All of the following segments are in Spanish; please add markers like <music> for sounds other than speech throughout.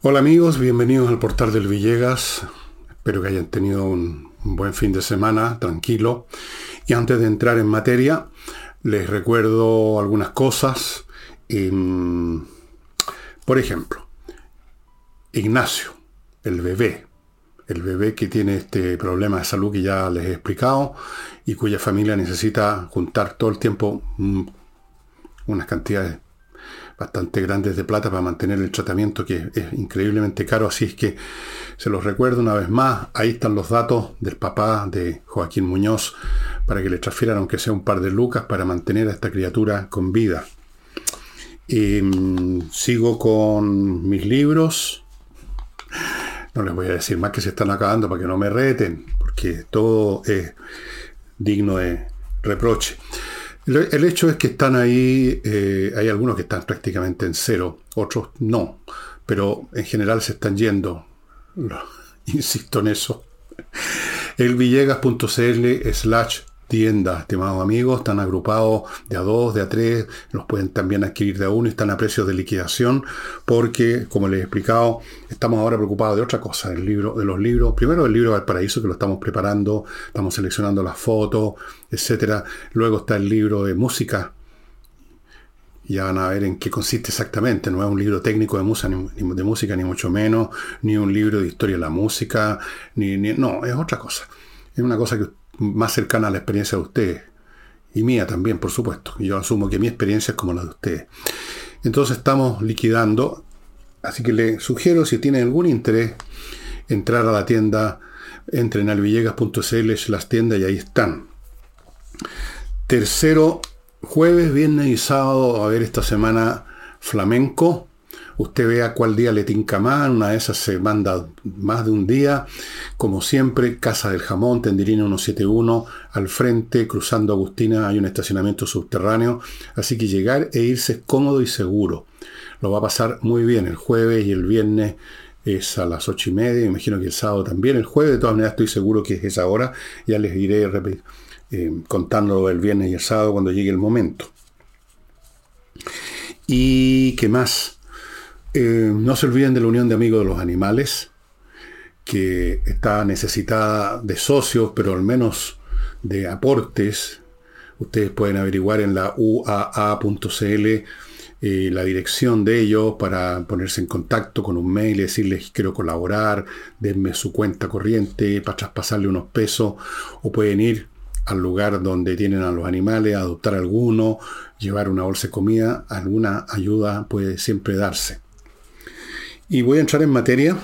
Hola amigos, bienvenidos al portal del Villegas. Espero que hayan tenido un, buen fin de semana, tranquilo. Y antes de entrar en materia, les recuerdo algunas cosas. Em, por ejemplo, Ignacio, el bebé, el bebé que tiene este problema de salud que ya les he explicado y cuya familia necesita juntar todo el tiempo mm, unas cantidades bastante grandes de plata para mantener el tratamiento que es increíblemente caro. Así es que se los recuerdo una vez más. Ahí están los datos del papá de Joaquín Muñoz para que le transfieran aunque sea un par de lucas para mantener a esta criatura con vida. Em, sigo con mis libros. No les voy a decir más que se están acabando para que no me reten, porque todo es digno de reproche. El hecho es que están ahí, eh, hay algunos que están prácticamente en cero, otros no, pero en general se están yendo. <laughs> Insisto en eso. El villegas.cl slash tienda, estimados amigos, están agrupados de a dos, de a tres, los pueden también adquirir de a uno y están a precios de liquidación porque, como les he explicado, estamos ahora preocupados de otra cosa, del libro, de los libros, primero el libro paraíso que lo estamos preparando, estamos seleccionando las fotos, etcétera. Luego está el libro de música. Ya van a ver en qué consiste exactamente. No es un libro técnico de, música, ni, de música, ni mucho menos, ni un libro de historia de la música, ni, ni no, es otra cosa. Es una cosa que más cercana a la experiencia de ustedes. Y mía también, por supuesto. Yo asumo que mi experiencia es como la de ustedes. Entonces estamos liquidando. Así que le sugiero, si tienen algún interés, entrar a la tienda, entren al villegas.cl, las tiendas y ahí están. Tercero, jueves, viernes y sábado, a ver esta semana flamenco usted vea cuál día le tinca más, una de esas se manda más de un día, como siempre, Casa del Jamón, Tendirina 171, al frente, cruzando Agustina, hay un estacionamiento subterráneo, así que llegar e irse es cómodo y seguro. Lo va a pasar muy bien el jueves y el viernes es a las ocho y media, imagino que el sábado también, el jueves de todas maneras estoy seguro que es esa hora, ya les iré eh, contándolo el viernes y el sábado cuando llegue el momento. ¿Y qué más? Eh, no se olviden de la Unión de Amigos de los Animales, que está necesitada de socios, pero al menos de aportes. Ustedes pueden averiguar en la uaa.cl eh, la dirección de ellos para ponerse en contacto con un mail y decirles quiero colaborar, denme su cuenta corriente para traspasarle unos pesos o pueden ir al lugar donde tienen a los animales, adoptar alguno, llevar una bolsa de comida, alguna ayuda puede siempre darse. Y voy a entrar en materia.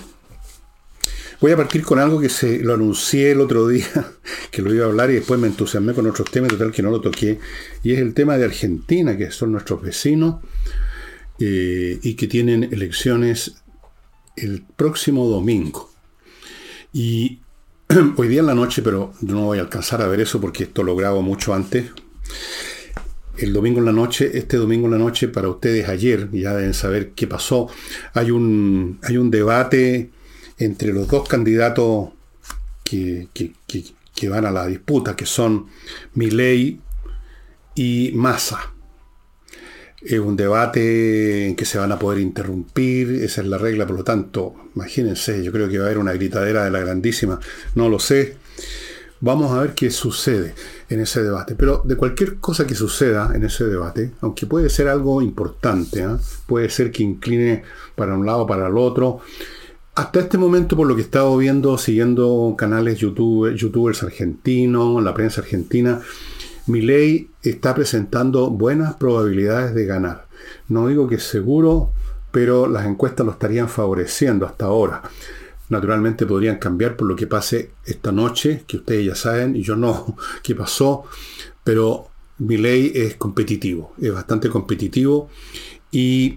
Voy a partir con algo que se lo anuncié el otro día, <laughs> que lo iba a hablar y después me entusiasmé con otros temas, total que no lo toqué. Y es el tema de Argentina, que son nuestros vecinos eh, y que tienen elecciones el próximo domingo. Y <clears throat> hoy día en la noche, pero no voy a alcanzar a ver eso porque esto lo grabo mucho antes, el domingo en la noche, este domingo en la noche, para ustedes ayer, ya deben saber qué pasó, hay un, hay un debate entre los dos candidatos que, van a la disputa, que son Milei y Massa. Es un debate en que se van a poder interrumpir, esa es la regla, por lo tanto, imagínense, yo creo que va a haber una gritadera de la grandísima, no lo sé. Vamos a ver qué sucede en ese debate. Pero de cualquier cosa que suceda en ese debate, aunque puede ser algo importante, ¿ah? puede ser que incline para un lado o para el otro, hasta este momento, por lo que he estado viendo, siguiendo canales YouTube, youtubers argentinos, la prensa argentina, ley está presentando buenas probabilidades de ganar. No digo que seguro, pero las encuestas lo estarían favoreciendo hasta ahora naturalmente podrían cambiar por lo que pase esta noche, que ustedes ya saben, y yo no, <laughs> qué pasó, pero mi ley es competitivo, es bastante competitivo y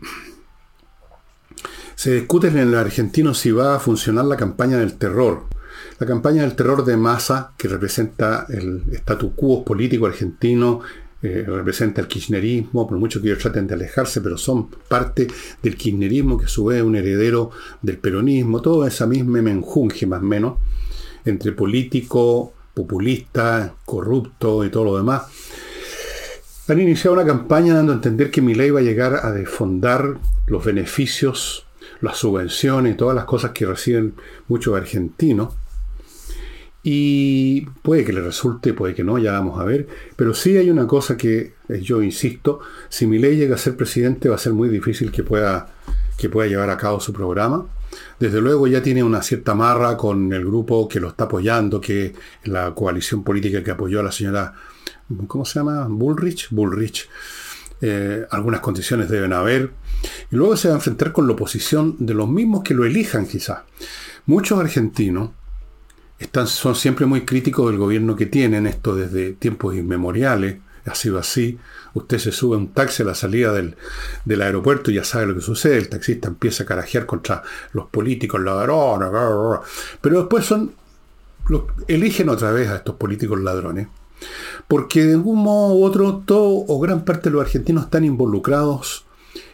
se discute en el argentino si va a funcionar la campaña del terror. La campaña del terror de masa, que representa el statu quo político argentino eh, representa el kirchnerismo, por mucho que ellos traten de alejarse, pero son parte del kirchnerismo, que a su vez es un heredero del peronismo, toda esa misma menjunje más o menos, entre político, populista, corrupto y todo lo demás. Han iniciado una campaña dando a entender que Milei va a llegar a defondar los beneficios las subvenciones todas las cosas que reciben muchos argentinos. Y puede que le resulte, puede que no, ya vamos a ver. Pero sí hay una cosa que eh, yo insisto, si mi ley llega a ser presidente va a ser muy difícil que pueda, que pueda llevar a cabo su programa. Desde luego ya tiene una cierta marra con el grupo que lo está apoyando, que la coalición política que apoyó a la señora, ¿cómo se llama? Bullrich. Bullrich. Eh, algunas condiciones deben haber. Y luego se va a enfrentar con la oposición de los mismos que lo elijan quizás. Muchos argentinos son siempre muy críticos del gobierno que tienen, esto desde tiempos inmemoriales, ha sido así. Usted se sube un taxi a la salida del, aeropuerto y ya sabe lo que sucede. El taxista empieza a carajear contra los políticos, ladrones, pero después son, eligen otra vez a estos políticos ladrones. Porque de algún modo u otro, todo o gran parte de los argentinos están involucrados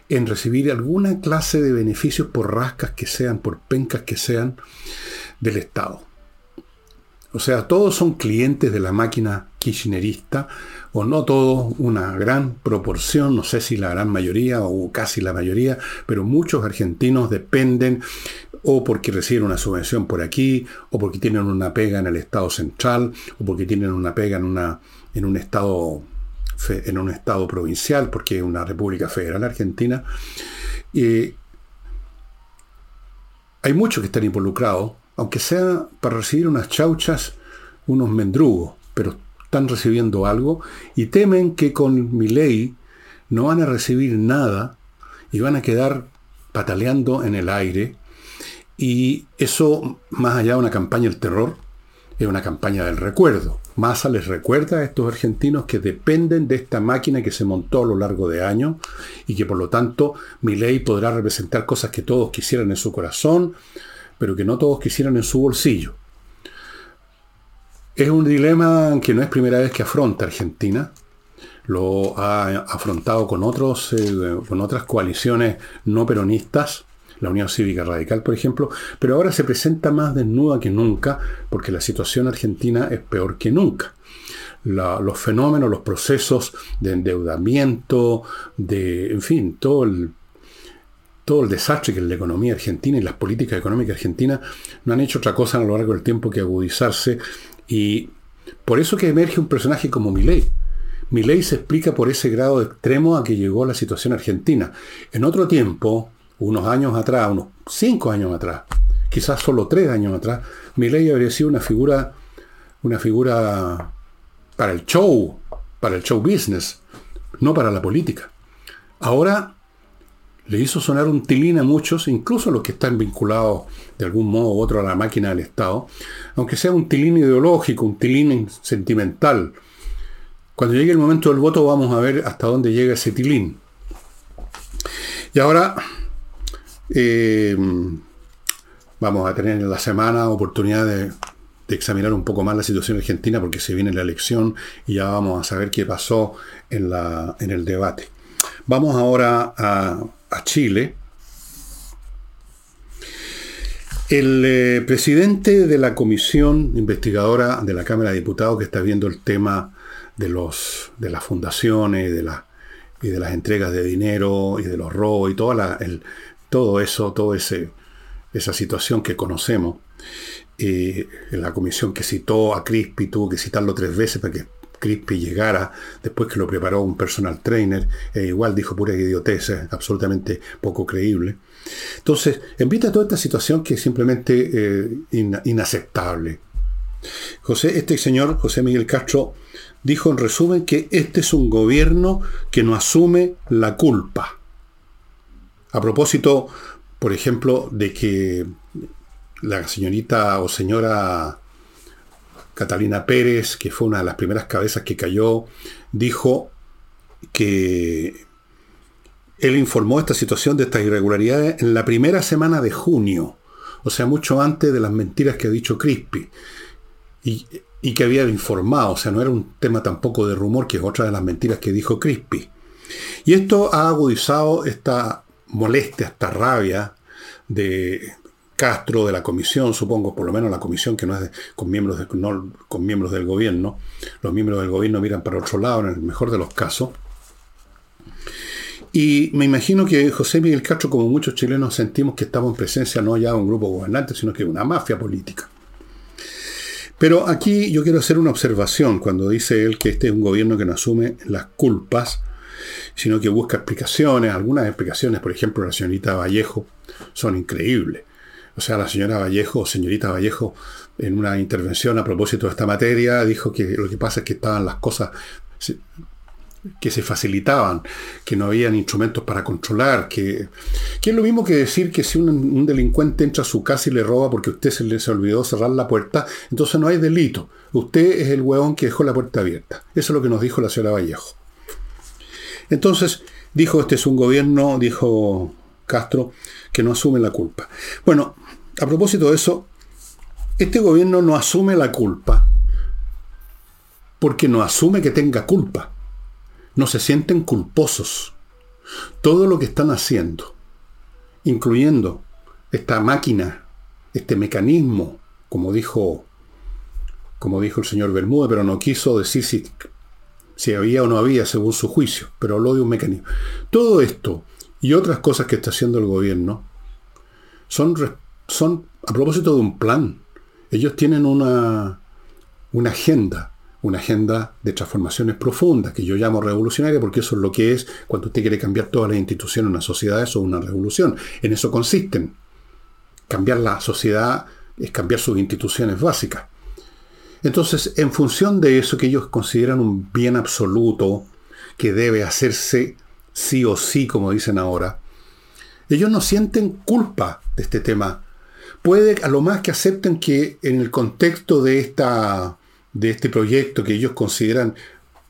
en recibir alguna clase de beneficios por rascas que sean, por pencas que sean, del Estado. O sea, todos son clientes de la máquina kirchnerista, o no todos, una gran proporción, no sé si la gran mayoría o casi la mayoría, pero muchos argentinos dependen o porque reciben una subvención por aquí, o porque tienen una pega en el Estado central, o porque tienen una pega en, una, en un Estado en un estado provincial, porque es una república federal argentina. hay muchos que están involucrados, aunque sea para recibir unas chauchas, unos mendrugos, pero están recibiendo algo y temen que con mi ley no van a recibir nada y van a quedar pataleando en el aire. Y eso, más allá de una campaña del terror, es una campaña del recuerdo. Massa les recuerda a estos argentinos que dependen de esta máquina que se montó a lo largo de años y que por lo tanto mi ley podrá representar cosas que todos quisieran en su corazón, pero que no todos quisieran en su bolsillo. Es un dilema que no es primera vez que afronta Argentina. Lo ha afrontado con, otros, eh, con otras coaliciones no peronistas, la Unión Cívica Radical, por ejemplo, pero ahora se presenta más desnuda que nunca porque la situación argentina es peor que nunca. los fenómenos, los procesos de endeudamiento, de, en fin, todo el, todo el desastre que es la economía argentina y las políticas económicas argentinas no han hecho otra cosa a lo largo del tiempo que agudizarse y por eso que emerge un personaje como Milei. Milei se explica por ese grado extremo a que llegó la situación argentina. En otro tiempo, unos años atrás, unos cinco años atrás, quizás solo tres años atrás, Milei habría sido una figura, una figura para el show, para el show business, no para la política. Ahora le hizo sonar un tilín a muchos, incluso a los que están vinculados de algún modo u otro a la máquina del Estado, aunque sea un tilín ideológico, un tilín sentimental. Cuando llegue el momento del voto vamos a ver hasta dónde llega ese tilín. Y ahora eh, vamos a tener en la semana oportunidad de, examinar un poco más la situación argentina porque se viene la elección y ya vamos a saber qué pasó en el debate. Vamos ahora a, a Chile, el eh, presidente de la comisión investigadora de la Cámara de Diputados que está viendo el tema de, los, de las fundaciones de y de las entregas de dinero y de los robos y toda el, todo eso, toda esa situación que conocemos, eh, la comisión que citó a Crispi, tuvo que citarlo tres veces para que Crispy llegara después que lo preparó un personal trainer, e igual dijo pura idiotez, absolutamente poco creíble. Entonces, invita a toda esta situación que es simplemente eh, inaceptable. José, este señor, José Miguel Castro, dijo en resumen que este es un gobierno que no asume la culpa. A propósito, por ejemplo, de que la señorita o señora Catalina Pérez, que fue una de las primeras cabezas que cayó, dijo que él informó esta situación de estas irregularidades en la primera semana de junio, o sea, mucho antes de las mentiras que ha dicho Crispi, y, que había informado, o sea, no era un tema tampoco de rumor, que es otra de las mentiras que dijo Crispi. Y esto ha agudizado esta molestia, esta rabia de, Castro, de la comisión, supongo, por lo menos la comisión que no es con, miembros de, con miembros del gobierno, los miembros del gobierno miran para otro lado en el mejor de los casos, Y me imagino que José Miguel Castro, como muchos chilenos, sentimos que estamos en presencia no ya de un grupo gobernante, sino que de una mafia política. Pero aquí yo quiero hacer una observación cuando dice él que este es un gobierno que no asume las culpas, sino que busca explicaciones. Algunas explicaciones, por ejemplo, la señorita Vallejo, son increíbles. O sea, la señora Vallejo, señorita Vallejo, en una intervención a propósito de esta materia, dijo que lo que pasa es que estaban las cosas que se facilitaban, que no habían instrumentos para controlar, que, que es lo mismo que decir que si un, delincuente entra a su casa y le roba porque usted se le olvidó cerrar la puerta, entonces no hay delito. Usted es el hueón que dejó la puerta abierta. Eso es lo que nos dijo la señora Vallejo. Entonces, dijo, este es un gobierno, dijo Castro, que no asume la culpa. Bueno, a propósito de eso, este gobierno no asume la culpa porque no asume que tenga culpa no se sienten culposos. Todo lo que están haciendo, incluyendo esta máquina, este mecanismo, como dijo, como dijo el señor Bermúdez, pero no quiso decir si, si había o no había según su juicio, pero habló de un mecanismo. Todo esto y otras cosas que está haciendo el gobierno son, son a propósito de un plan. Ellos tienen una, una agenda una agenda de transformaciones profundas, que yo llamo revolucionaria porque eso es lo que es cuando usted quiere cambiar todas las instituciones en una sociedad, eso es una revolución. En eso consisten. Cambiar la sociedad es cambiar sus instituciones básicas. Entonces, en función de eso que ellos consideran un bien absoluto, que debe hacerse sí o sí, como dicen ahora, ellos no sienten culpa de este tema. Puede a lo más que acepten que en el contexto de esta de este proyecto que ellos consideran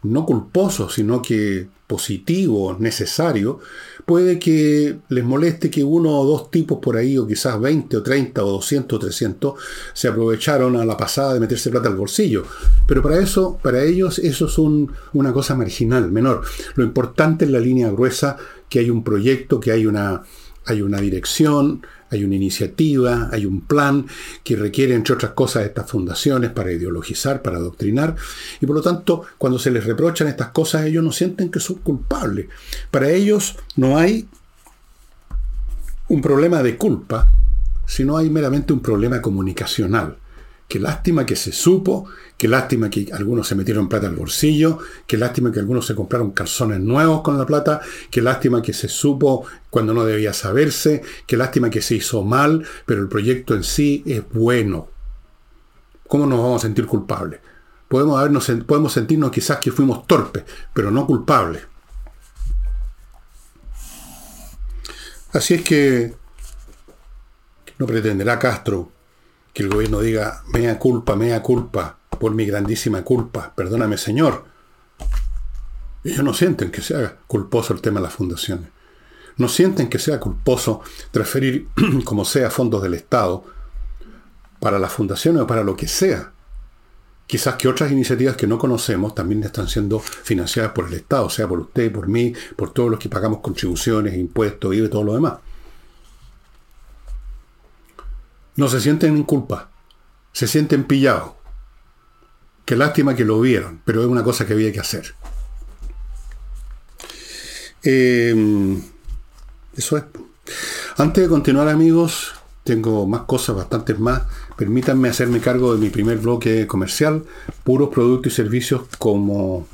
no culposo, sino que positivo, necesario, puede que les moleste que uno o dos tipos por ahí, o quizás 20 o 30 o 200 o 300, se aprovecharon a la pasada de meterse plata al bolsillo. Pero para eso, para ellos, eso es una cosa marginal, menor. Lo importante es la línea gruesa, que hay un proyecto, que hay una, hay una dirección, hay una iniciativa, hay un plan que requiere, entre otras cosas, estas fundaciones para ideologizar, para adoctrinar, y por lo tanto, cuando se les reprochan estas cosas, ellos no sienten que son culpables. Para ellos no hay un problema de culpa, sino hay meramente un problema comunicacional. Qué lástima que se supo, qué lástima que algunos se metieron plata al bolsillo, qué lástima que algunos se compraron calzones nuevos con la plata, qué lástima que se supo cuando no debía saberse, qué lástima que se hizo mal, pero el proyecto en sí es bueno. ¿Cómo nos vamos a sentir culpables? Podemos, podemos sentirnos quizás que fuimos torpes, pero no culpables. Así es que no pretenderá Castro que el gobierno diga, mea culpa, mea culpa, por mi grandísima culpa, perdóname Señor. Ellos no sienten que sea culposo el tema de las fundaciones. No sienten que sea culposo transferir, <clears throat> como sea, fondos del Estado para las fundaciones o para lo que sea. Quizás que otras iniciativas que no conocemos también están siendo financiadas por el Estado, sea por usted, por mí, por todos los que pagamos contribuciones, impuestos, y todo lo demás no se sienten en culpa, se sienten pillados. Qué lástima que lo vieron, pero es una cosa que había que hacer. Em, eso es. Antes de continuar amigos, tengo más cosas, bastantes más. Permítanme hacerme cargo de mi primer bloque comercial, puros productos y servicios como,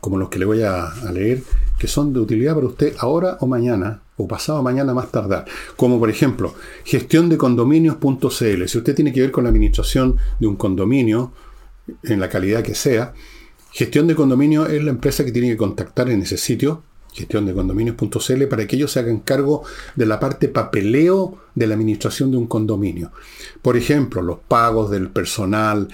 como los que le voy a leer, que son de utilidad para usted ahora o mañana, o pasado mañana más tardar. Como por ejemplo, gestión de condominios.cl. Si usted tiene que ver con la administración de un condominio, en la calidad que sea, gestión de condominio es la empresa que tiene que contactar en ese sitio, gestión de condominios.cl, para que ellos se hagan cargo de la parte papeleo de la administración de un condominio. Por ejemplo, los pagos del personal,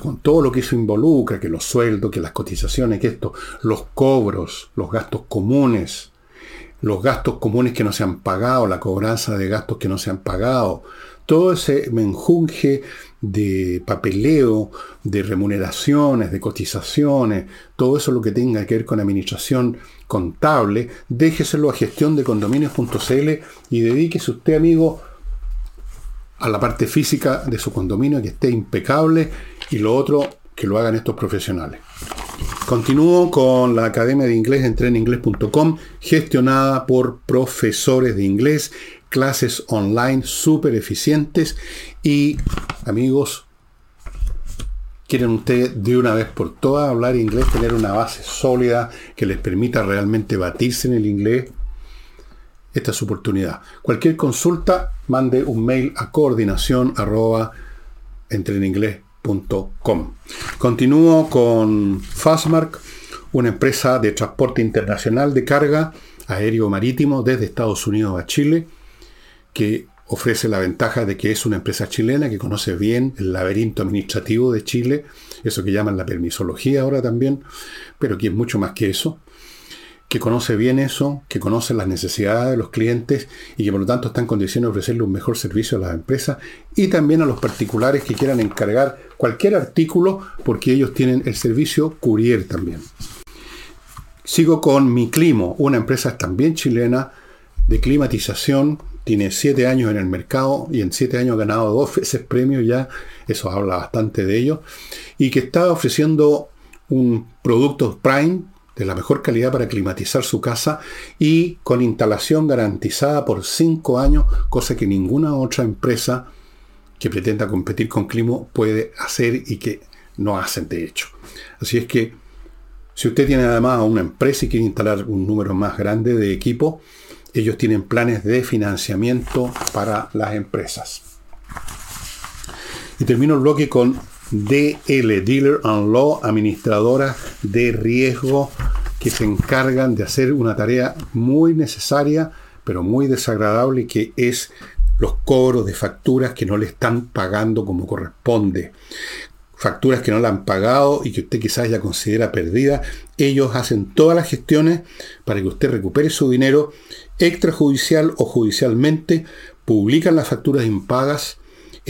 con todo lo que eso involucra, que los sueldos, que las cotizaciones, que esto, los cobros, los gastos comunes, los gastos comunes que no se han pagado, la cobranza de gastos que no se han pagado, todo ese menjunje de papeleo, de remuneraciones, de cotizaciones, todo eso lo que tenga que ver con administración contable, déjeselo a gestión de condominios.cl y dedíquese usted, amigo, a la parte física de su condominio, que esté impecable, y lo otro, que lo hagan estos profesionales. Continúo con la Academia de Inglés Entreninglés.com, gestionada por profesores de inglés, clases online súper eficientes y amigos, quieren ustedes de una vez por todas hablar inglés, tener una base sólida que les permita realmente batirse en el inglés, esta es su oportunidad. Cualquier consulta, mande un mail a coordinación Continúo con Fastmark, una empresa de transporte internacional de carga aéreo marítimo desde Estados Unidos a Chile, que ofrece la ventaja de que es una empresa chilena que conoce bien el laberinto administrativo de Chile, eso que llaman la permisología ahora también, pero que es mucho más que eso que conoce bien eso, que conoce las necesidades de los clientes y que por lo tanto está en condiciones de ofrecerle un mejor servicio a las empresas y también a los particulares que quieran encargar cualquier artículo porque ellos tienen el servicio courier también. Sigo con Mi Climo, una empresa también chilena de climatización, tiene siete años en el mercado y en siete años ha ganado dos <laughs> veces premios ya, eso habla bastante de ello, y que está ofreciendo un producto Prime de la mejor calidad para climatizar su casa y con instalación garantizada por 5 años, cosa que ninguna otra empresa que pretenda competir con Climo puede hacer y que no hacen de hecho. Así es que si usted tiene además una empresa y quiere instalar un número más grande de equipo, ellos tienen planes de financiamiento para las empresas. Y termino el bloque con DL, Dealer and Law, administradora de riesgo que se encargan de hacer una tarea muy necesaria, pero muy desagradable, que es los cobros de facturas que no le están pagando como corresponde. Facturas que no le han pagado y que usted quizás ya considera perdida. Ellos hacen todas las gestiones para que usted recupere su dinero extrajudicial o judicialmente, publican las facturas impagas,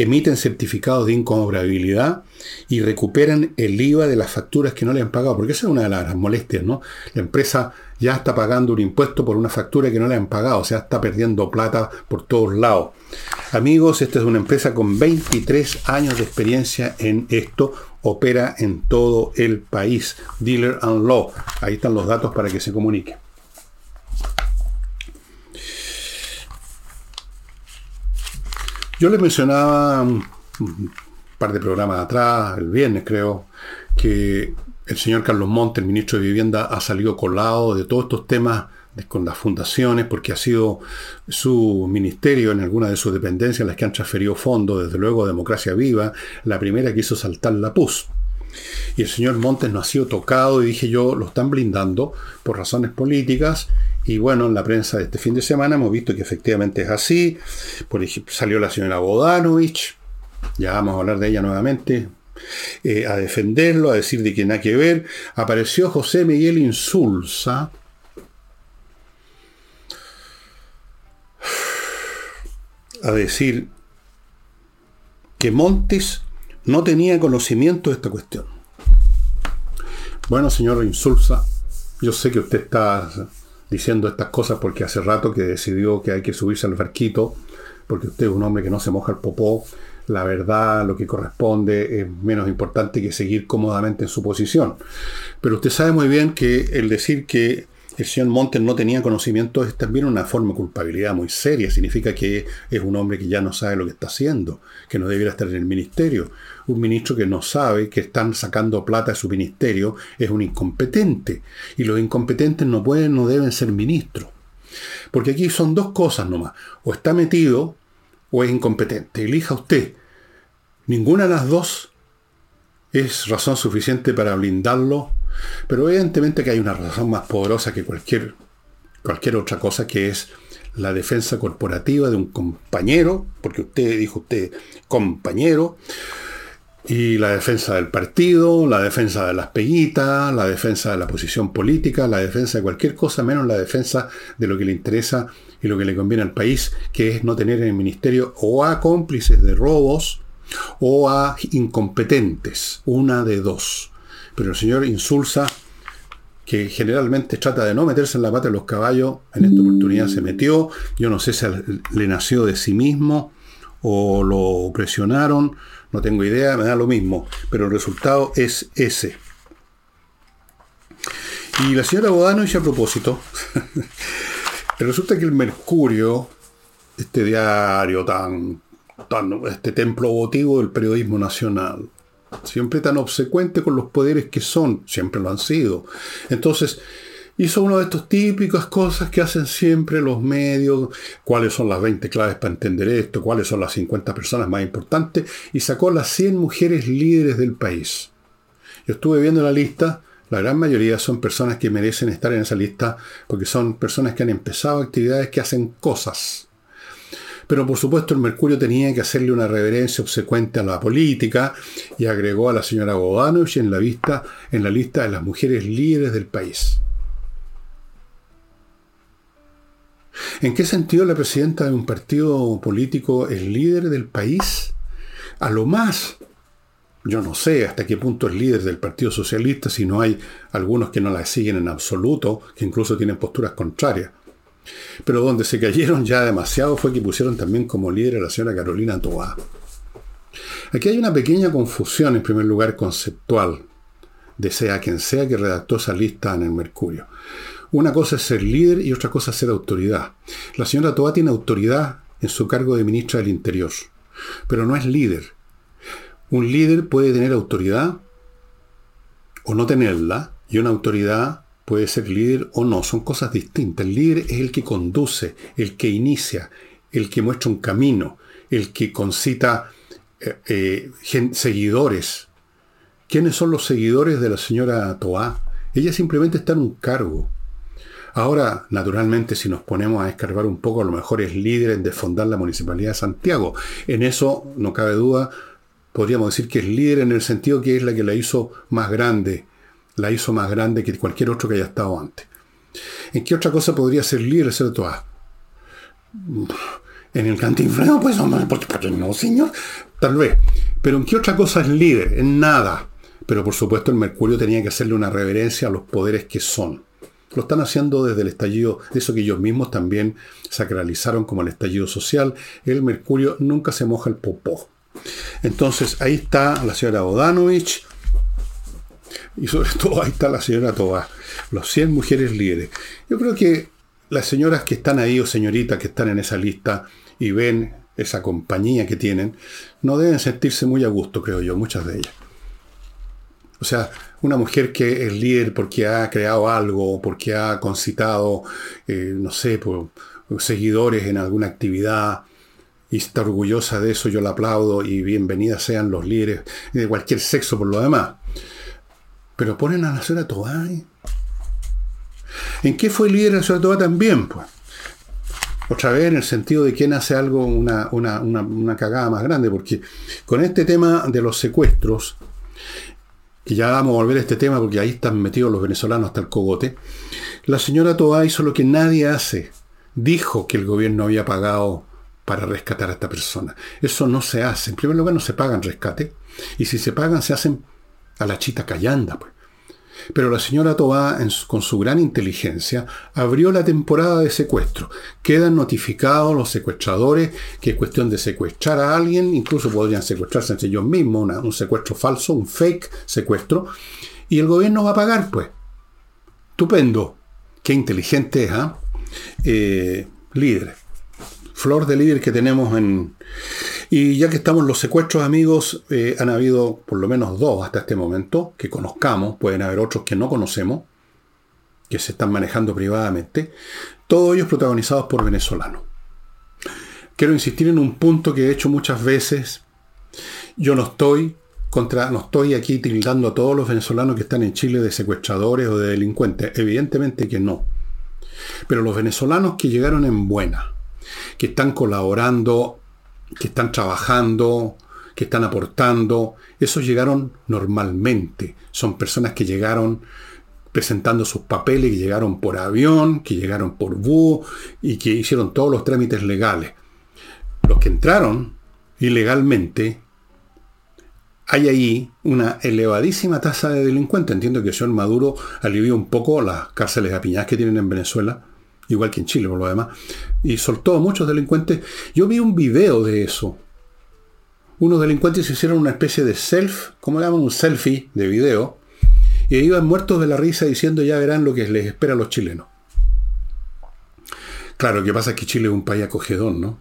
emiten certificados de incobrabilidad y recuperan el IVA de las facturas que no le han pagado, porque esa es una de las molestias, ¿no? La empresa ya está pagando un impuesto por una factura que no le han pagado, o sea, está perdiendo plata por todos lados. Amigos, esta es una empresa con 23 años de experiencia en esto, opera en todo el país. Dealer and Law, ahí están los datos para que se comunique. Yo les mencionaba un, par de programas atrás, el viernes creo, que el señor Carlos Monte, el ministro de Vivienda, ha salido colado de todos estos temas con las fundaciones, porque ha sido su ministerio en alguna de sus dependencias las que han transferido fondos, desde luego Democracia Viva, la primera que hizo saltar la PUS. Y el señor Montes no ha sido tocado y dije yo, lo están blindando por razones políticas y bueno, en la prensa de este fin de semana hemos visto que efectivamente es así. Por ejemplo, salió la señora Bodanovich, ya vamos a hablar de ella nuevamente, eh, a defenderlo, a decir de que nada que ver. Apareció José Miguel Insulza. <sighs> A decir que Montes no tenía conocimiento de esta cuestión. Bueno, señor Insulza, yo sé que usted está diciendo estas cosas porque hace rato que decidió que hay que subirse al barquito, porque usted es un hombre que no se moja el popó, la verdad, lo que corresponde es menos importante que seguir cómodamente en su posición. Pero usted sabe muy bien que el decir que el señor Montes no tenía conocimiento es también una forma de culpabilidad muy seria. Significa que es un hombre que ya no sabe lo que está haciendo, que no debiera estar en el ministerio. Un ministro que no sabe que están sacando plata de su ministerio es un incompetente. Y los incompetentes no pueden, no deben ser ministros. Porque aquí son dos cosas nomás. O está metido o es incompetente. Elija usted. Ninguna de las dos es razón suficiente para blindarlo pero evidentemente que hay una razón más poderosa que cualquier, cualquier otra cosa, que es la defensa corporativa de un compañero, porque usted dijo usted compañero, y la defensa del partido, la defensa de las peguitas, la defensa de la posición política, la defensa de cualquier cosa menos la defensa de lo que le interesa y lo que le conviene al país, que es no tener en el ministerio o a cómplices de robos o a incompetentes, una de dos. Pero el señor Insulsa, que generalmente trata de no meterse en la pata de los caballos, en esta oportunidad se metió. Yo no sé si le nació de sí mismo o lo presionaron, no tengo idea, me da lo mismo. Pero el resultado es ese. Y la señora Bodanovich a propósito, <laughs> resulta que el Mercurio, este diario tan, tan, este templo votivo del periodismo nacional, siempre tan obsecuente con los poderes que son, siempre lo han sido. Entonces, hizo una de estas típicas cosas que hacen siempre los medios, cuáles son las 20 claves para entender esto, cuáles son las 50 personas más importantes, y sacó las 100 mujeres líderes del país. Yo estuve viendo la lista, la gran mayoría son personas que merecen estar en esa lista porque son personas que han empezado actividades que hacen cosas. Pero por supuesto el Mercurio tenía que hacerle una reverencia obsecuente a la política y agregó a la señora Bodanovich en la, en la lista de las mujeres líderes del país. ¿En qué sentido la presidenta de un partido político es líder del país? A lo más, yo no sé hasta qué punto es líder del Partido Socialista si no hay algunos que no la siguen en absoluto, que incluso tienen posturas contrarias. Pero donde se cayeron ya demasiado fue que pusieron también como líder a la señora Carolina Toá. Aquí hay una pequeña confusión, en primer lugar, conceptual, de sea quien sea que redactó esa lista en el Mercurio. Una cosa es ser líder y otra cosa es ser autoridad. La señora Toa tiene autoridad en su cargo de ministra del Interior, pero no es líder. Un líder puede tener autoridad o no tenerla, y una autoridad puede ser líder o no, son cosas distintas. El líder es el que conduce, el que inicia, el que muestra un camino, el que concita eh, eh, seguidores. ¿Quiénes son los seguidores de la señora Toa? Ella simplemente está en un cargo. Ahora, naturalmente, si nos ponemos a escarbar un poco, a lo mejor es líder en desfondar la Municipalidad de Santiago. En eso, no cabe duda, podríamos decir que es líder en el sentido que es la que la hizo más grande, la hizo más grande que cualquier otro que haya estado antes. ¿En qué otra cosa podría ser líder ser toda? En el cantinfleo, pues, hombre, porque no, señor. Tal vez. Pero ¿en qué otra cosa es líder? En nada. Pero por supuesto el Mercurio tenía que hacerle una reverencia a los poderes que son. Lo están haciendo desde el estallido, de eso que ellos mismos también sacralizaron como el estallido social. El mercurio nunca se moja el popó. Entonces ahí está la señora Odanovich y sobre todo ahí está la señora Toa, los 100 mujeres líderes. Yo creo que las señoras que están ahí o señoritas que están en esa lista y ven esa compañía que tienen, no deben sentirse muy a gusto, creo yo, muchas de ellas. O sea, una mujer que es líder porque ha creado algo, porque ha concitado, eh, no sé, por, seguidores en alguna actividad y está orgullosa de eso, yo la aplaudo y bienvenidas sean los líderes de cualquier sexo por lo demás. Pero ponen a la señora Tobay. ¿En qué fue líder la señora Tobay también? Pues? Otra vez en el sentido de quién hace algo, una, una, una cagada más grande, porque con este tema de los secuestros, que ya vamos a volver a este tema porque ahí están metidos los venezolanos hasta el cogote, la señora Toa hizo lo que nadie hace. Dijo que el gobierno había pagado para rescatar a esta persona. Eso no se hace. En primer lugar, no se pagan rescate. Y si se pagan, se hacen a la chita callanda. Pues. Pero la señora Tobá, con su gran inteligencia, abrió la temporada de secuestro. Quedan notificados los secuestradores que es cuestión de secuestrar a alguien, incluso podrían secuestrarse entre ellos mismos, un secuestro falso, un fake secuestro, y el gobierno va a pagar, pues. Estupendo. Qué inteligente es, ¿ah? ¿eh? líder. Flor de líder que tenemos en, y ya que estamos los secuestros, amigos, eh, han habido por lo menos dos hasta este momento que conozcamos, pueden haber otros que no conocemos, que se están manejando privadamente, todos ellos protagonizados por venezolanos. Quiero insistir en un punto que he hecho muchas veces. Yo no estoy contra, no estoy aquí tildando a todos los venezolanos que están en Chile de secuestradores o de delincuentes. Evidentemente que no. Pero los venezolanos que llegaron en buena, que están colaborando que están trabajando, que están aportando, esos llegaron normalmente. Son personas que llegaron presentando sus papeles, que llegaron por avión, que llegaron por búho y que hicieron todos los trámites legales. Los que entraron ilegalmente, hay ahí una elevadísima tasa de delincuentes. Entiendo que el señor Maduro alivió un poco las cárceles de piñas que tienen en Venezuela, igual que en Chile por lo demás, y soltó a muchos delincuentes. Yo vi un video de eso. Unos delincuentes hicieron una especie de self, como llaman un selfie de video, Y iban muertos de la risa diciendo ya verán lo que les espera a los chilenos. Claro, lo que pasa es que Chile es un país acogedor, ¿no?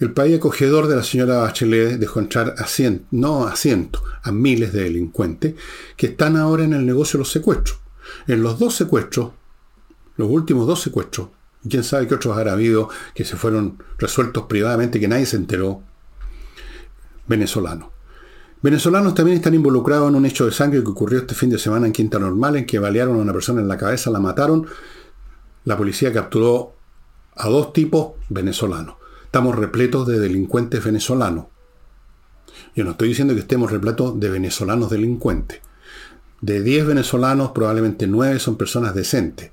El país acogedor de la señora Bachelet dejó entrar a cientos, no a cientos, a miles de delincuentes que están ahora en el negocio de los secuestros. En los dos secuestros, los últimos dos secuestros, quién sabe qué otros habrá habido que se fueron resueltos privadamente, que nadie se enteró, venezolanos. Venezolanos también están involucrados en un hecho de sangre que ocurrió este fin de semana en Quinta Normal, en que balearon a una persona en la cabeza, la mataron. La policía capturó a dos tipos venezolanos. Estamos repletos de delincuentes venezolanos. Yo no estoy diciendo que estemos repletos de venezolanos delincuentes. De 10 venezolanos, probablemente 9 son personas decentes.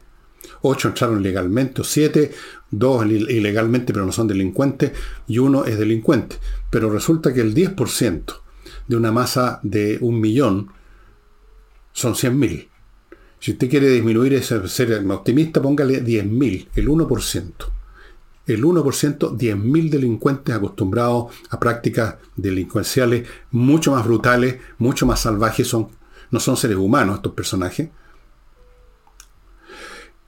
8 entraron legalmente, o 7, 2 ilegalmente, pero no son delincuentes, y uno es delincuente. Pero resulta que el 10% de una masa de un millón son 100.000. Si usted quiere disminuir ese ser optimista, póngale 10.000, el 1% el 1%, 10.000 delincuentes acostumbrados a prácticas delincuenciales mucho más brutales, mucho más salvajes, son, no son seres humanos estos personajes.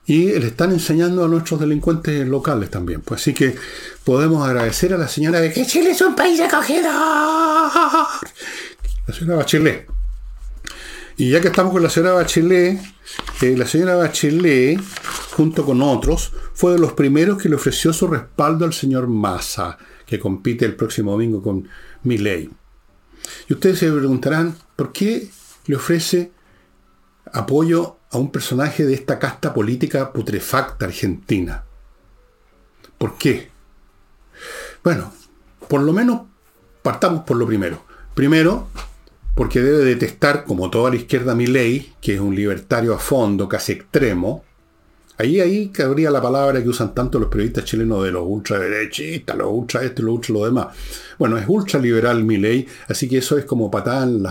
Y le están enseñando a nuestros delincuentes locales también. Pues así que podemos agradecer a la señora de que Chile es un país acogedor. La señora Bachelet. Y ya que estamos con la señora Bachelet, eh, la señora Bachelet, junto con otros, fue de los primeros que le ofreció su respaldo al señor Massa, que compite el próximo domingo con Milley. Y ustedes se preguntarán, ¿por qué le ofrece apoyo a un personaje de esta casta política putrefacta argentina? ¿Por qué? Bueno, por lo menos partamos por lo primero. Primero, porque debe detestar, como toda la izquierda, Milley, que es un libertario a fondo, casi extremo, Ahí, ahí cabría la palabra que usan tanto los periodistas chilenos de los ultraderechistas, los ultra esto, los ultra lo demás. Bueno, es ultraliberal mi ley, así que eso es como patada en,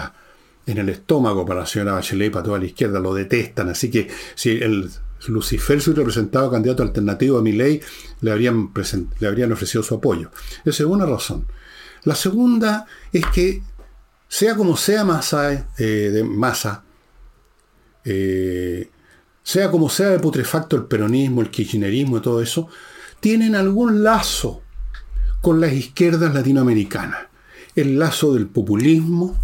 en el estómago para la señora Bachelet y para toda la izquierda, lo detestan. Así que si el Lucifer, su representado candidato alternativo a mi ley, le habrían, le habrían ofrecido su apoyo. Esa es una razón. La segunda es que, sea como sea masa, eh, de masa, eh, sea como sea de putrefacto el peronismo, el kirchnerismo y todo eso, tienen algún lazo con las izquierdas latinoamericanas. El lazo del populismo,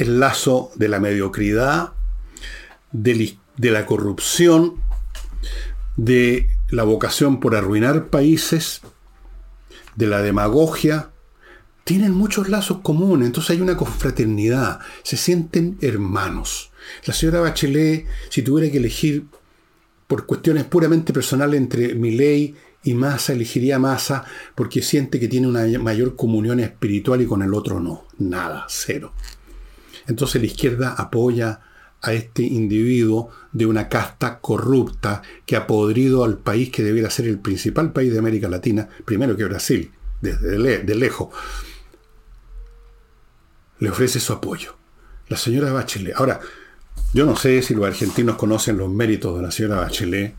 el lazo de la mediocridad, de la corrupción, de la vocación por arruinar países, de la demagogia, tienen muchos lazos comunes, entonces hay una confraternidad, se sienten hermanos. La señora Bachelet, si tuviera que elegir por cuestiones puramente personales entre Milei y Massa, elegiría Massa porque siente que tiene una mayor comunión espiritual y con el otro no. Nada, cero. Entonces la izquierda apoya a este individuo de una casta corrupta que ha podrido al país que debiera ser el principal país de América Latina, primero que Brasil, desde de lejos. Le ofrece su apoyo. La señora Bachelet. Ahora, yo no sé si los argentinos conocen los méritos de la señora Bachelet.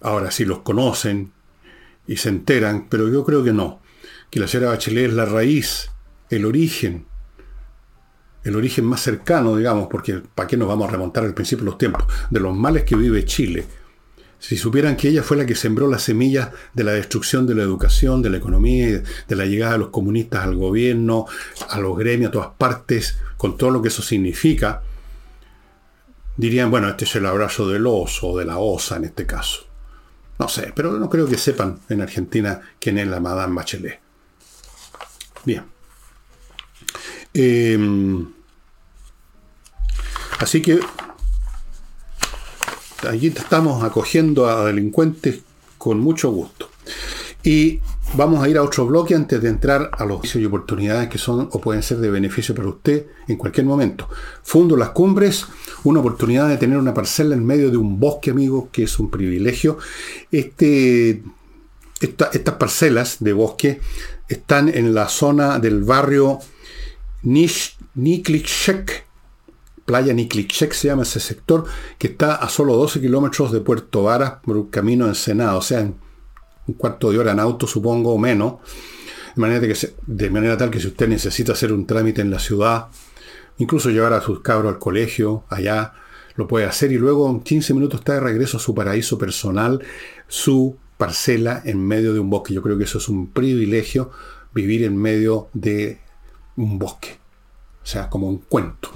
Ahora, si los conocen y se enteran, pero yo creo que no. Que la señora Bachelet es la raíz, el origen, el origen más cercano, digamos, porque ¿para qué nos vamos a remontar al principio de los tiempos? De los males que vive Chile. Si supieran que ella fue la que sembró las semillas de la destrucción de la educación, de la economía, de la llegada de los comunistas al gobierno, a los gremios, a todas partes, con todo lo que eso significa, dirían, bueno, este es el abrazo del oso o de la osa en este caso. No sé, pero no creo que sepan en Argentina quién es la Madame Bachelet. Bien. Em, así que allí estamos acogiendo a delincuentes con mucho gusto. Y vamos a ir a otro bloque antes de entrar a los y oportunidades que son o pueden ser de beneficio para usted en cualquier momento. Fundo Las Cumbres, una oportunidad de tener una parcela en medio de un bosque, amigo, que es un privilegio. Este, estas parcelas de bosque están en la zona del barrio Niklikshek, Playa Niklikshek se llama ese sector, que está a solo 12 kilómetros de Puerto Varas por un camino ensenado, o sea, en un cuarto de hora en auto, supongo, o menos. De manera, que de manera tal que si usted necesita hacer un trámite en la ciudad, incluso llevar a sus cabros al colegio, allá, lo puede hacer y luego en 15 minutos está de regreso a su paraíso personal, su parcela en medio de un bosque. Yo creo que eso es un privilegio, vivir en medio de un bosque. O sea, como un cuento.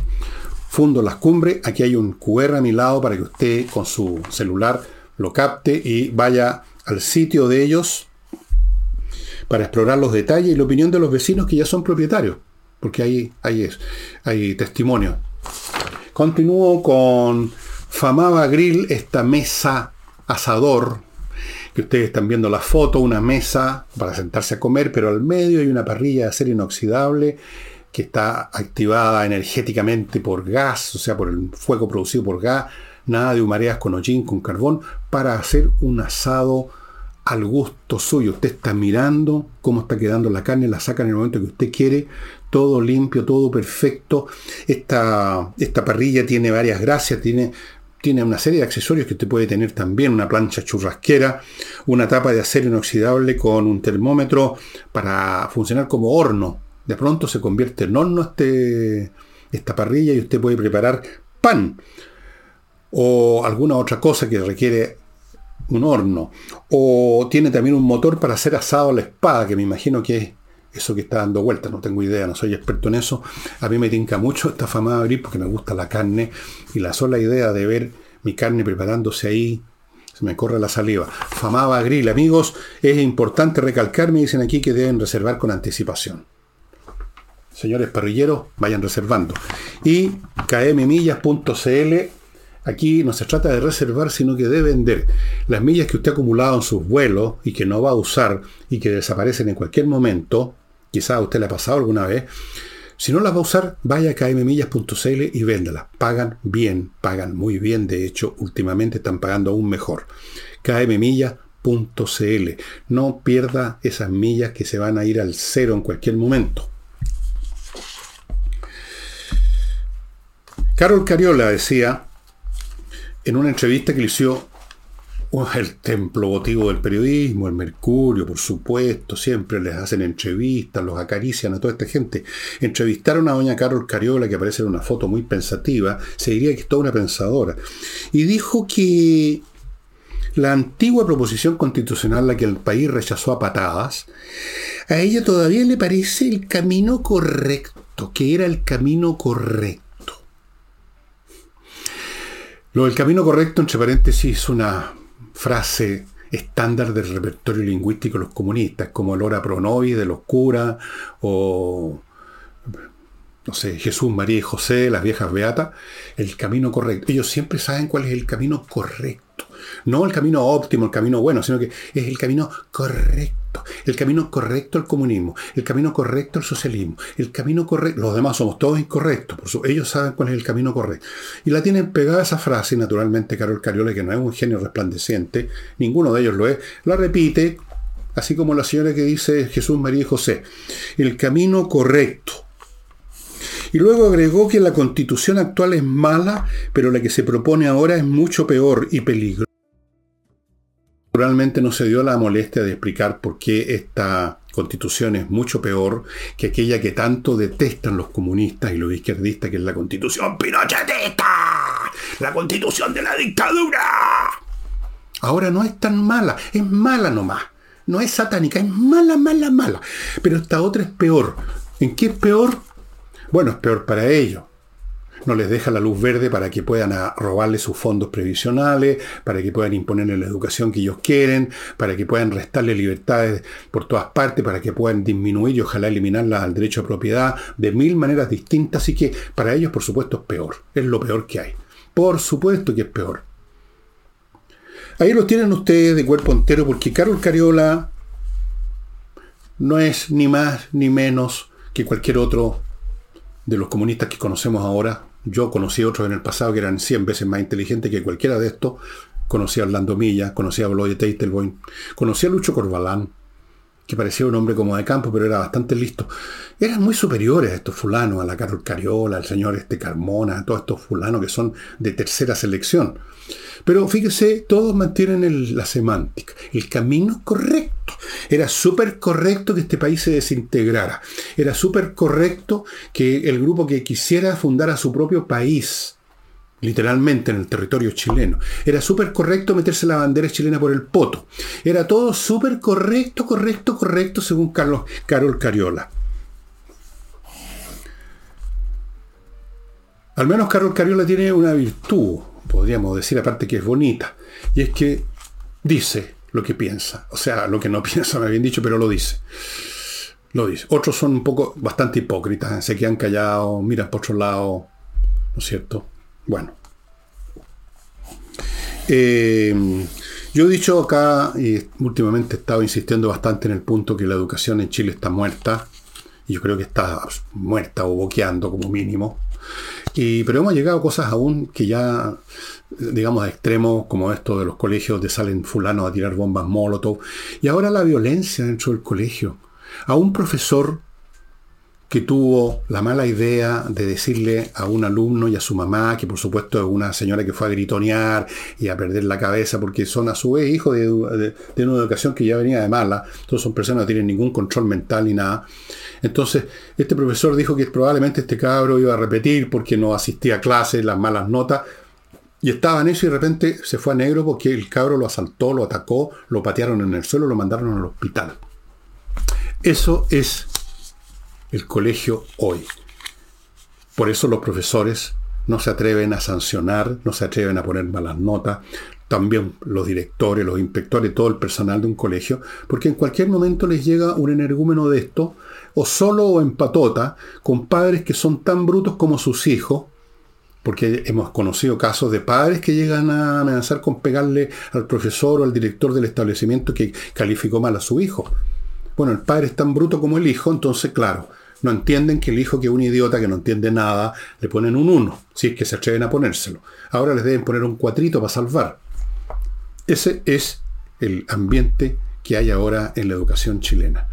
Fundo las cumbres, aquí hay un QR a mi lado para que usted con su celular lo capte y vaya al sitio de ellos para explorar los detalles y la opinión de los vecinos que ya son propietarios, porque ahí, es, hay testimonio. Continúo con Famaba Grill, esta mesa asador, que ustedes están viendo la foto, una mesa para sentarse a comer, pero al medio hay una parrilla de acero inoxidable que está activada energéticamente por gas, o sea, por el fuego producido por gas, nada de humareas con hollín, con carbón, para hacer un asado al gusto suyo. Usted está mirando cómo está quedando la carne, la saca en el momento que usted quiere, todo limpio, todo perfecto. Esta, esta parrilla tiene varias gracias, tiene, tiene una serie de accesorios que usted puede tener también, una plancha churrasquera, una tapa de acero inoxidable con un termómetro para funcionar como horno. De pronto se convierte en horno este, esta parrilla y usted puede preparar pan o alguna otra cosa que requiere un horno. O tiene también un motor para hacer asado a la espada, que me imagino que es eso que está dando vueltas, no tengo idea, no soy experto en eso. A mí me tinca mucho esta famada abrir porque me gusta la carne y la sola idea de ver mi carne preparándose ahí, se me corre la saliva. Famaba Grill, amigos, es importante recalcar, me dicen aquí que deben reservar con anticipación. Señores parrilleros, vayan reservando. Y kmmillas.cl Aquí no se trata de reservar, sino que de vender. Las millas que usted ha acumulado en sus vuelos y que no va a usar y que desaparecen en cualquier momento, quizás a usted le ha pasado alguna vez, si no las va a usar, vaya a kmmillas.cl y véndalas. Pagan bien, pagan muy bien. De hecho, últimamente están pagando aún mejor. kmmillas.cl. No pierda esas millas que se van a ir al cero en cualquier momento. Carol Cariola decía, en una entrevista que le hizo el templo votivo del periodismo, el Mercurio, por supuesto, siempre les hacen entrevistas, los acarician a toda esta gente. Entrevistaron a doña Carol Cariola, que aparece en una foto muy pensativa, se diría que es toda una pensadora, y dijo que la antigua proposición constitucional, la que el país rechazó a patadas, a ella todavía le parece el camino correcto, que era el camino correcto. Lo del camino correcto, entre paréntesis, es una frase estándar del repertorio lingüístico de los comunistas, como el hora pro nobis de los curas, o no sé, Jesús, María y José, las viejas beatas, el camino correcto. Ellos siempre saben cuál es el camino correcto. No el camino óptimo, el camino bueno, sino que es el camino correcto. El camino correcto al comunismo, el camino correcto al socialismo, el camino correcto. Los demás somos todos incorrectos, por ellos saben cuál es el camino correcto. Y la tienen pegada esa frase, naturalmente, Carol Cariola, que no es un genio resplandeciente, ninguno de ellos lo es, la repite, así como la señora que dice Jesús, María y José. El camino correcto. Y luego agregó que la constitución actual es mala, pero la que se propone ahora es mucho peor y peligrosa. Naturalmente no se dio la molestia de explicar por qué esta constitución es mucho peor que aquella que tanto detestan los comunistas y los izquierdistas, que es la constitución pinochetista, la constitución de la dictadura. Ahora no es tan mala, es mala nomás. No es satánica, es mala, mala, mala. Pero esta otra es peor. ¿En qué es peor? Bueno, es peor para ellos no les deja la luz verde para que puedan robarle sus fondos previsionales, para que puedan imponerle la educación que ellos quieren, para que puedan restarle libertades por todas partes, para que puedan disminuir y ojalá eliminarla al derecho a propiedad de mil maneras distintas. Así que para ellos, por supuesto, es peor. Es lo peor que hay. Por supuesto que es peor. Ahí los tienen ustedes de cuerpo entero porque Carol Cariola no es ni más ni menos que cualquier otro de los comunistas que conocemos ahora, yo conocí otros en el pasado que eran 100 veces más inteligentes que cualquiera de estos. Conocí a Orlando Milla, conocí a Bloy Teitelboim, conocí a Lucho Corbalán, que parecía un hombre como de campo, pero era bastante listo. Eran muy superiores a estos fulanos, a la Carol Cariola, al señor este Carmona, a todos estos fulanos que son de tercera selección. Pero fíjese, todos mantienen la semántica, el camino correcto. Era súper correcto que este país se desintegrara. Era súper correcto que el grupo que quisiera fundara su propio país, literalmente en el territorio chileno. Era súper correcto meterse la bandera chilena por el poto. Era todo súper correcto, correcto, correcto, según Carlos, Carol Cariola. Al menos Carol Cariola tiene una virtud, podríamos decir, aparte que es bonita, y es que dice lo que piensa. O sea, lo que no <laughs> piensa, me habían dicho, pero lo dice. Lo dice. Otros son un poco bastante hipócritas, se quedan callados, miran por otro lado, ¿no es cierto? Bueno. Eh, yo he dicho acá, y últimamente he estado insistiendo bastante en el punto que la educación en Chile está muerta, y yo creo que está muerta o boqueando como mínimo. Y, pero hemos llegado a cosas aún que ya, digamos, a extremos como esto de los colegios de salen fulanos a tirar bombas molotov. Y ahora la violencia dentro del colegio. A un profesor que tuvo la mala idea de decirle a un alumno y a su mamá, que por supuesto es una señora que fue a gritonear y a perder la cabeza, porque son a su vez hijos de, de, una educación que ya venía de mala, entonces son personas que no tienen ningún control mental ni nada. Entonces, este profesor dijo que probablemente este cabro iba a repetir porque no asistía a clases, las malas notas, y estaba en eso y de repente se fue a negro porque el cabro lo asaltó, lo atacó, lo patearon en el suelo, lo mandaron al hospital. Eso es el colegio hoy. Por eso los profesores no se atreven a sancionar, no se atreven a poner malas notas, también los directores, los inspectores, todo el personal de un colegio, porque en cualquier momento les llega un energúmeno de esto o solo o en patota, con padres que son tan brutos como sus hijos, porque hemos conocido casos de padres que llegan a amenazar con pegarle al profesor o al director del establecimiento que calificó mal a su hijo. Bueno, el padre es tan bruto como el hijo, entonces, claro, no entienden que el hijo, que es un idiota que no entiende nada, le ponen un 1, si es que se atreven a ponérselo. Ahora les deben poner un cuatrito para salvar. Ese es el ambiente que hay ahora en la educación chilena.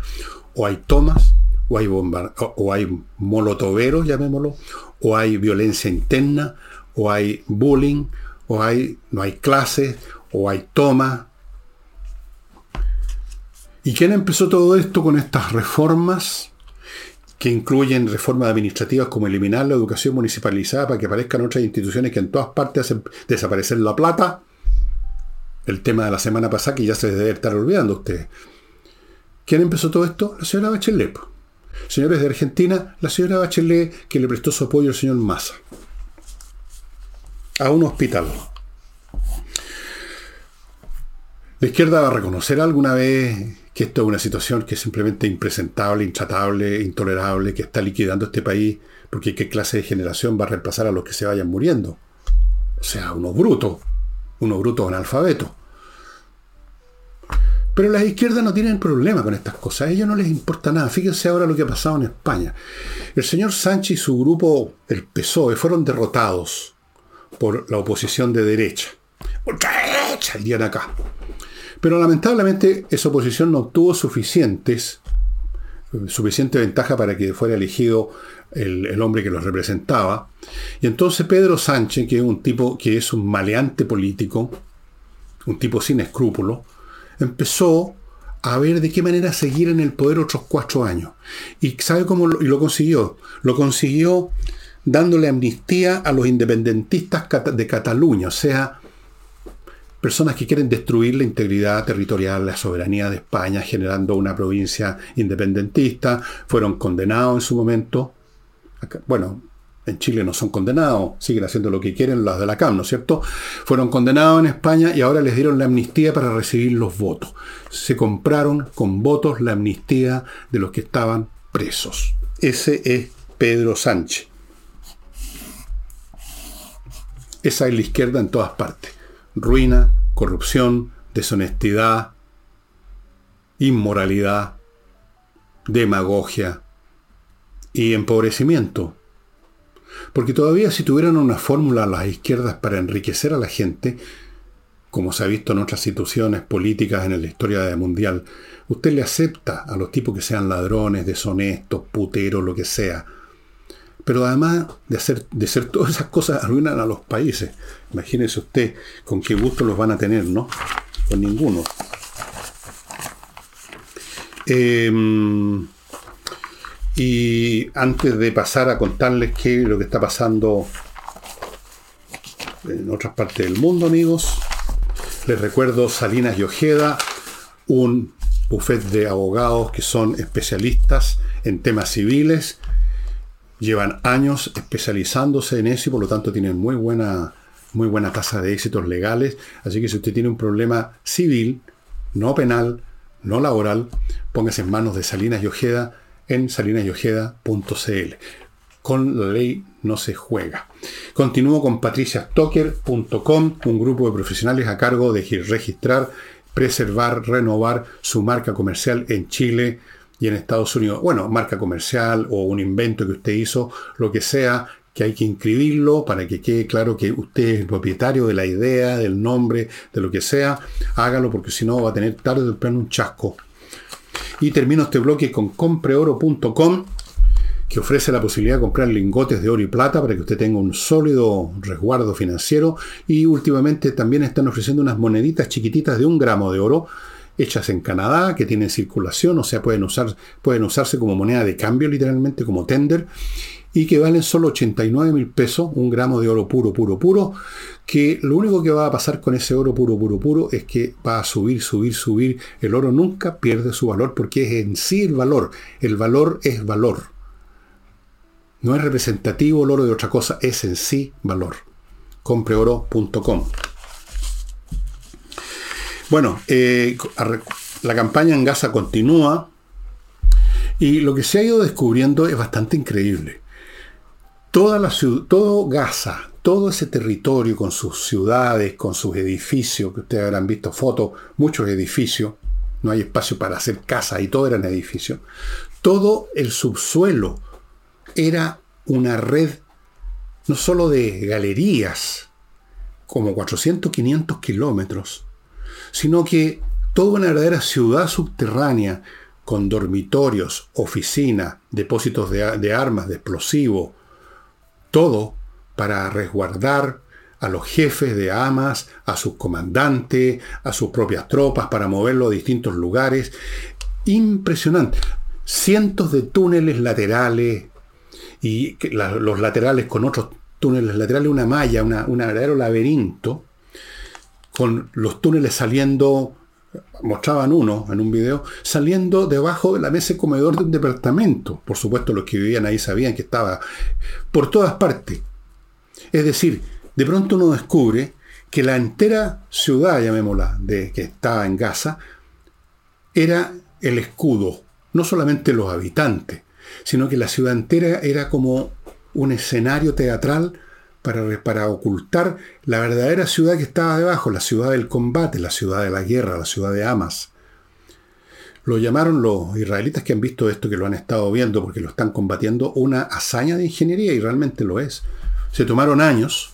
O hay tomas o hay, o hay molotoveros, llamémoslo, o hay violencia interna, o hay bullying, o hay, no hay clases, o hay toma. ¿Y quién empezó todo esto con estas reformas? Que incluyen reformas administrativas como eliminar la educación municipalizada para que aparezcan otras instituciones que en todas partes hacen desaparecer la plata. El tema de la semana pasada que ya se debe estar olvidando ustedes. ¿Quién empezó todo esto? La señora Bachelet. Señores de Argentina, la señora Bachelet que le prestó su apoyo al señor Massa a un hospital. ¿La izquierda va a reconocer alguna vez que esto es una situación que es simplemente impresentable, intratable, intolerable, que está liquidando este país? Porque qué clase de generación va a reemplazar a los que se vayan muriendo? O sea, unos brutos, unos brutos analfabetos. Pero las izquierdas no tienen problema con estas cosas, a ellos no les importa nada. Fíjense ahora lo que ha pasado en España. El señor Sánchez y su grupo, el PSOE, fueron derrotados por la oposición de derecha. Ultraderecha, de acá. Pero lamentablemente esa oposición no obtuvo suficientes, suficiente ventaja para que fuera elegido el, el, hombre que los representaba. Y entonces Pedro Sánchez, que es un tipo que es un maleante político, un tipo sin escrúpulos, empezó a ver de qué manera seguir en el poder otros cuatro años. ¿Y sabe cómo lo, y lo consiguió? Lo consiguió dándole amnistía a los independentistas de Cataluña, o sea, personas que quieren destruir la integridad territorial, la soberanía de España, generando una provincia independentista, fueron condenados en su momento. Bueno, en Chile no son condenados, siguen haciendo lo que quieren los de la CAM, ¿no es cierto? Fueron condenados en España y ahora les dieron la amnistía para recibir los votos. Se compraron con votos la amnistía de los que estaban presos. Ese es Pedro Sánchez. Esa es la izquierda en todas partes. Ruina, corrupción, deshonestidad, inmoralidad, demagogia y empobrecimiento porque todavía si tuvieran una fórmula a las izquierdas para enriquecer a la gente, como se ha visto en otras situaciones políticas en la historia mundial, usted le acepta a los tipos que sean ladrones, deshonestos, puteros, lo que sea. Pero además de hacer, de hacer todas esas cosas, arruinan a los países. Imagínese usted con qué gusto los van a tener, ¿no? Con ninguno. Em, y antes de pasar a contarles qué es lo que está pasando en otras partes del mundo, amigos, les recuerdo Salinas y Ojeda, un buffet de abogados que son especialistas en temas civiles, llevan años especializándose en eso y por lo tanto tienen muy buena, muy buena tasa de éxitos legales. Así que si usted tiene un problema civil, no penal, no laboral, póngase en manos de Salinas y Ojeda en salinasyojeda.cl. Con la ley no se juega. Continúo con patriciastocker.com, un grupo de profesionales a cargo de registrar, preservar, renovar su marca comercial en Chile y en Estados Unidos. Bueno, marca comercial o un invento que usted hizo, lo que sea, que hay que inscribirlo para que quede claro que usted es el propietario de la idea, del nombre, de lo que sea. Hágalo porque si no va a tener tarde o temprano un chasco. Y termino este bloque con compreoro.com que ofrece la posibilidad de comprar lingotes de oro y plata para que usted tenga un sólido resguardo financiero. Y últimamente también están ofreciendo unas moneditas chiquititas de un gramo de oro hechas en Canadá, que tienen circulación, o sea, pueden, usar, pueden usarse como moneda de cambio, literalmente, como tender, y que valen solo 89 mil pesos, un gramo de oro puro, puro, puro, que lo único que va a pasar con ese oro puro, puro, puro es que va a subir, subir, subir. El oro nunca pierde su valor porque es en sí el valor. El valor es valor. No es representativo el oro de otra cosa, es en sí valor. Compreoro.com. Bueno, eh, la campaña en Gaza continúa y lo que se ha ido descubriendo es bastante increíble. Toda todo Gaza, todo ese territorio con sus ciudades, con sus edificios, que ustedes habrán visto fotos, muchos edificios, no hay espacio para hacer casa y todo eran edificios. Todo el subsuelo era una red no solo de galerías, como 400, 500 kilómetros, sino que toda una verdadera ciudad subterránea con dormitorios, oficinas, depósitos de, armas, de explosivos, todo para resguardar a los jefes de Hamas, a sus comandantes, a sus propias tropas, para moverlo a distintos lugares. Impresionante. Cientos de túneles laterales, y los laterales con otros túneles laterales, una malla, un verdadero laberinto, con los túneles saliendo, mostraban uno en un video, saliendo debajo de la mesa de comedor de un departamento. Por supuesto, los que vivían ahí sabían que estaba por todas partes. Es decir, de pronto uno descubre que la entera ciudad, llamémosla, de que estaba en Gaza, era el escudo, no solamente los habitantes, sino que la ciudad entera era como un escenario teatral para, ocultar la verdadera ciudad que estaba debajo, la ciudad del combate, la ciudad de la guerra, la ciudad de Hamas. Lo llamaron los israelitas que han visto esto, que lo han estado viendo porque lo están combatiendo, una hazaña de ingeniería y realmente lo es. Se tomaron años,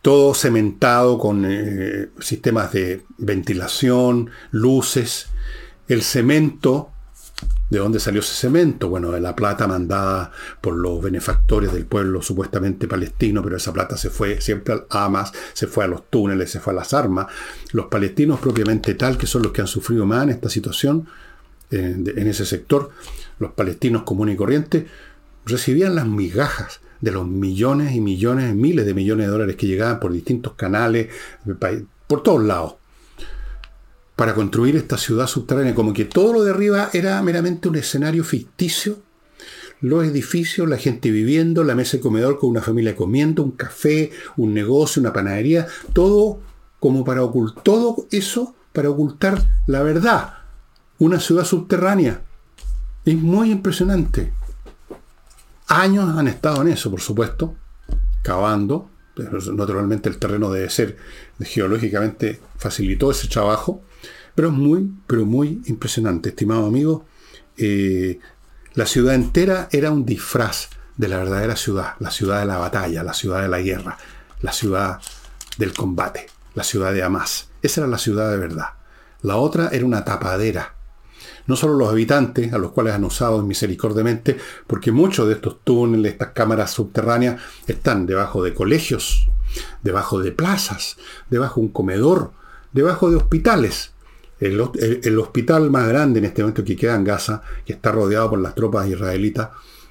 todo cementado con eh, sistemas de ventilación, luces. El cemento ¿De dónde salió ese cemento? Bueno, de la plata mandada por los benefactores del pueblo supuestamente palestino, pero esa plata se fue siempre al Hamas, se fue a los túneles, se fue a las armas. Los palestinos propiamente tal, que son los que han sufrido más en esta situación, en ese sector, los palestinos comunes y corrientes, recibían las migajas de los millones y millones, miles de millones de dólares que llegaban por distintos canales, por todos lados para construir esta ciudad subterránea, como que todo lo de arriba era meramente un escenario ficticio. Los edificios, la gente viviendo, la mesa de comedor con una familia comiendo, un café, un negocio, una panadería, todo como para ocultar, todo eso para ocultar la verdad. Una ciudad subterránea. Es muy impresionante. Años han estado en eso, por supuesto, cavando. Naturalmente el terreno debe ser geológicamente facilitó ese trabajo pero es muy, pero muy impresionante, estimado amigo. Eh, la ciudad entera era un disfraz de la verdadera ciudad, la ciudad de la batalla, la ciudad de la guerra, la ciudad del combate, la ciudad de Hamas. Esa era la ciudad de verdad. La otra era una tapadera. No solo los habitantes, a los cuales han usado misericordiamente, porque muchos de estos túneles, estas cámaras subterráneas, están debajo de colegios, debajo de plazas, debajo de un comedor, debajo de hospitales El, hospital más grande en este momento que queda en Gaza, que está rodeado por las tropas israelitas,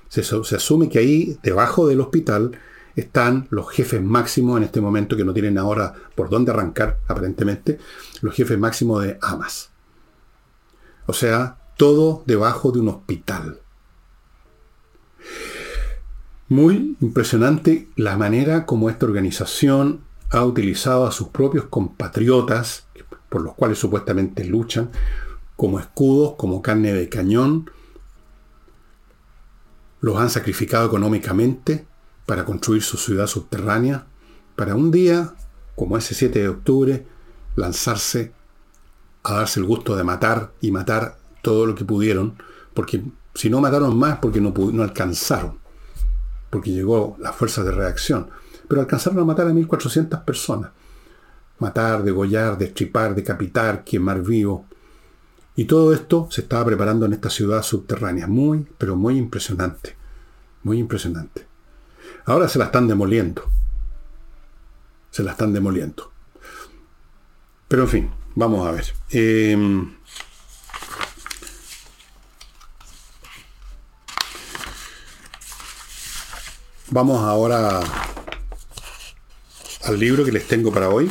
se, se asume que ahí, debajo del hospital, están los jefes máximos en este momento, que no tienen ahora por dónde arrancar, aparentemente, los jefes máximos de Hamas. O sea, todo debajo de un hospital. Muy impresionante la manera como esta organización ha utilizado a sus propios compatriotas, por los cuales supuestamente luchan, como escudos, como carne de cañón. Los han sacrificado económicamente para construir su ciudad subterránea, para un día, como ese 7 de octubre, lanzarse a darse el gusto de matar y matar todo lo que pudieron, porque si no mataron más, porque no, no alcanzaron, porque llegó la fuerza de reacción, pero alcanzaron a matar a 1.400 personas. Matar, degollar, destripar, decapitar, quemar vivo. Y todo esto se estaba preparando en esta ciudad subterránea. Muy, pero muy impresionante. Muy impresionante. Ahora se la están demoliendo. Se la están demoliendo. Pero en fin, vamos a ver. Em, vamos ahora al libro que les tengo para hoy.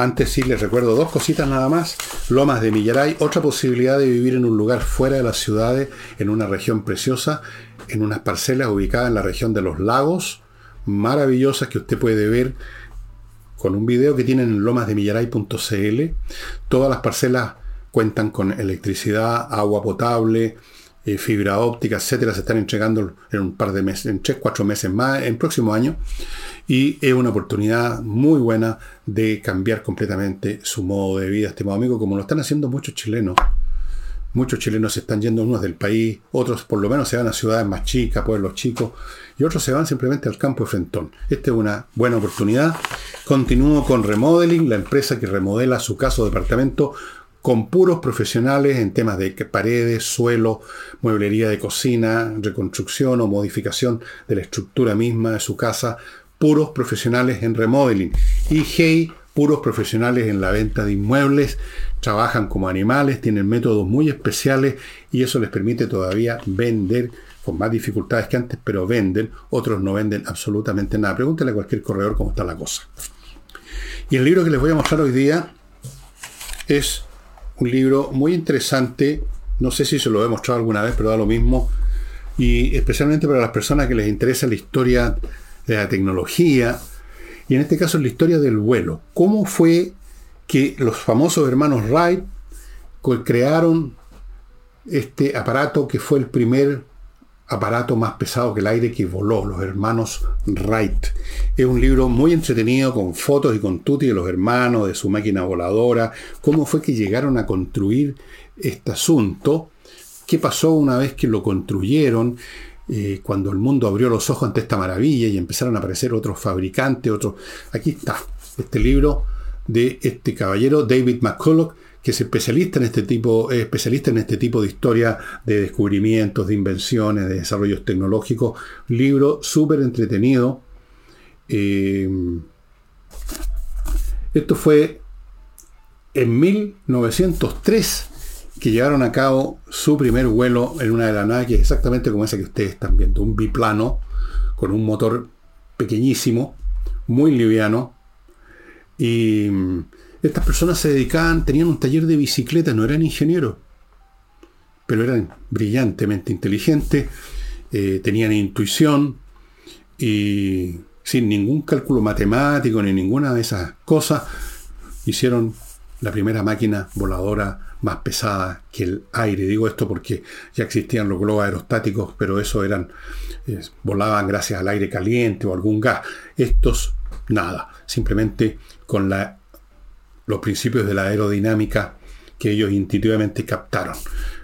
Antes sí les recuerdo dos cositas nada más. Lomas de Millaray, otra posibilidad de vivir en un lugar fuera de las ciudades, en una región preciosa, en unas parcelas ubicadas en la región de los lagos, maravillosas que usted puede ver con un video que tienen en lomasdemillaray.cl. Todas las parcelas cuentan con electricidad, agua potable, eh, fibra óptica, etcétera, se están entregando en un par de meses, en tres, cuatro meses más, en próximo año. Y es una oportunidad muy buena de cambiar completamente su modo de vida, estimado amigo, como lo están haciendo muchos chilenos. Muchos chilenos se están yendo unos del país, otros por lo menos se van a ciudades más chicas, pueblos chicos, y otros se van simplemente al campo de Frentón. Esta es una buena oportunidad. Continúo con Remodeling, la empresa que remodela su caso departamento con puros profesionales en temas de paredes, suelo, mueblería de cocina, reconstrucción o modificación de la estructura misma de su casa, puros profesionales en remodeling. Y Hey, puros profesionales en la venta de inmuebles, trabajan como animales, tienen métodos muy especiales y eso les permite todavía vender con más dificultades que antes, pero venden, otros no venden absolutamente nada. Pregúntele a cualquier corredor cómo está la cosa. Y el libro que les voy a mostrar hoy día es un libro muy interesante, no sé si se lo he mostrado alguna vez, pero da lo mismo, y especialmente para las personas que les interesa la historia de la tecnología, y en este caso la historia del vuelo. ¿Cómo fue que los famosos hermanos Wright crearon este aparato que fue el primer aparato más pesado que el aire que voló, los hermanos Wright. Es un libro muy entretenido con fotos y con tutti de los hermanos, de su máquina voladora, cómo fue que llegaron a construir este asunto, qué pasó una vez que lo construyeron, eh, cuando el mundo abrió los ojos ante esta maravilla y empezaron a aparecer otros fabricantes, otros... Aquí está, este libro de este caballero, David McCulloch, que es especialista en este tipo, especialista en este tipo de historia de descubrimientos, de invenciones, de desarrollos tecnológicos. Libro súper entretenido. Eh, esto fue en 1903 que llevaron a cabo su primer vuelo en una de las naves, que es exactamente como esa que ustedes están viendo, un biplano con un motor pequeñísimo, muy liviano. Y estas personas se dedicaban, tenían un taller de bicicleta, no eran ingenieros, pero eran brillantemente inteligentes, eh, tenían intuición y sin ningún cálculo matemático ni ninguna de esas cosas, hicieron la primera máquina voladora más pesada que el aire. Digo esto porque ya existían los globos aerostáticos, pero eso eran, eh, volaban gracias al aire caliente o algún gas. Estos, nada, simplemente con la los principios de la aerodinámica que ellos intuitivamente captaron.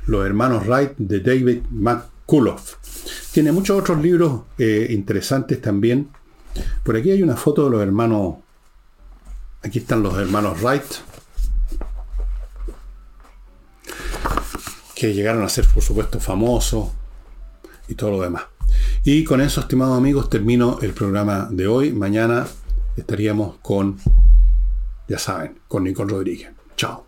Los hermanos Wright de David McCullough. Tiene muchos otros libros eh, interesantes también. Por aquí hay una foto de los hermanos. Aquí están los hermanos Wright. Que llegaron a ser, por supuesto, famosos y todo lo demás. Y con eso, estimados amigos, termino el programa de hoy. Mañana estaríamos con ya saben, con Nicole Rodríguez. Chao.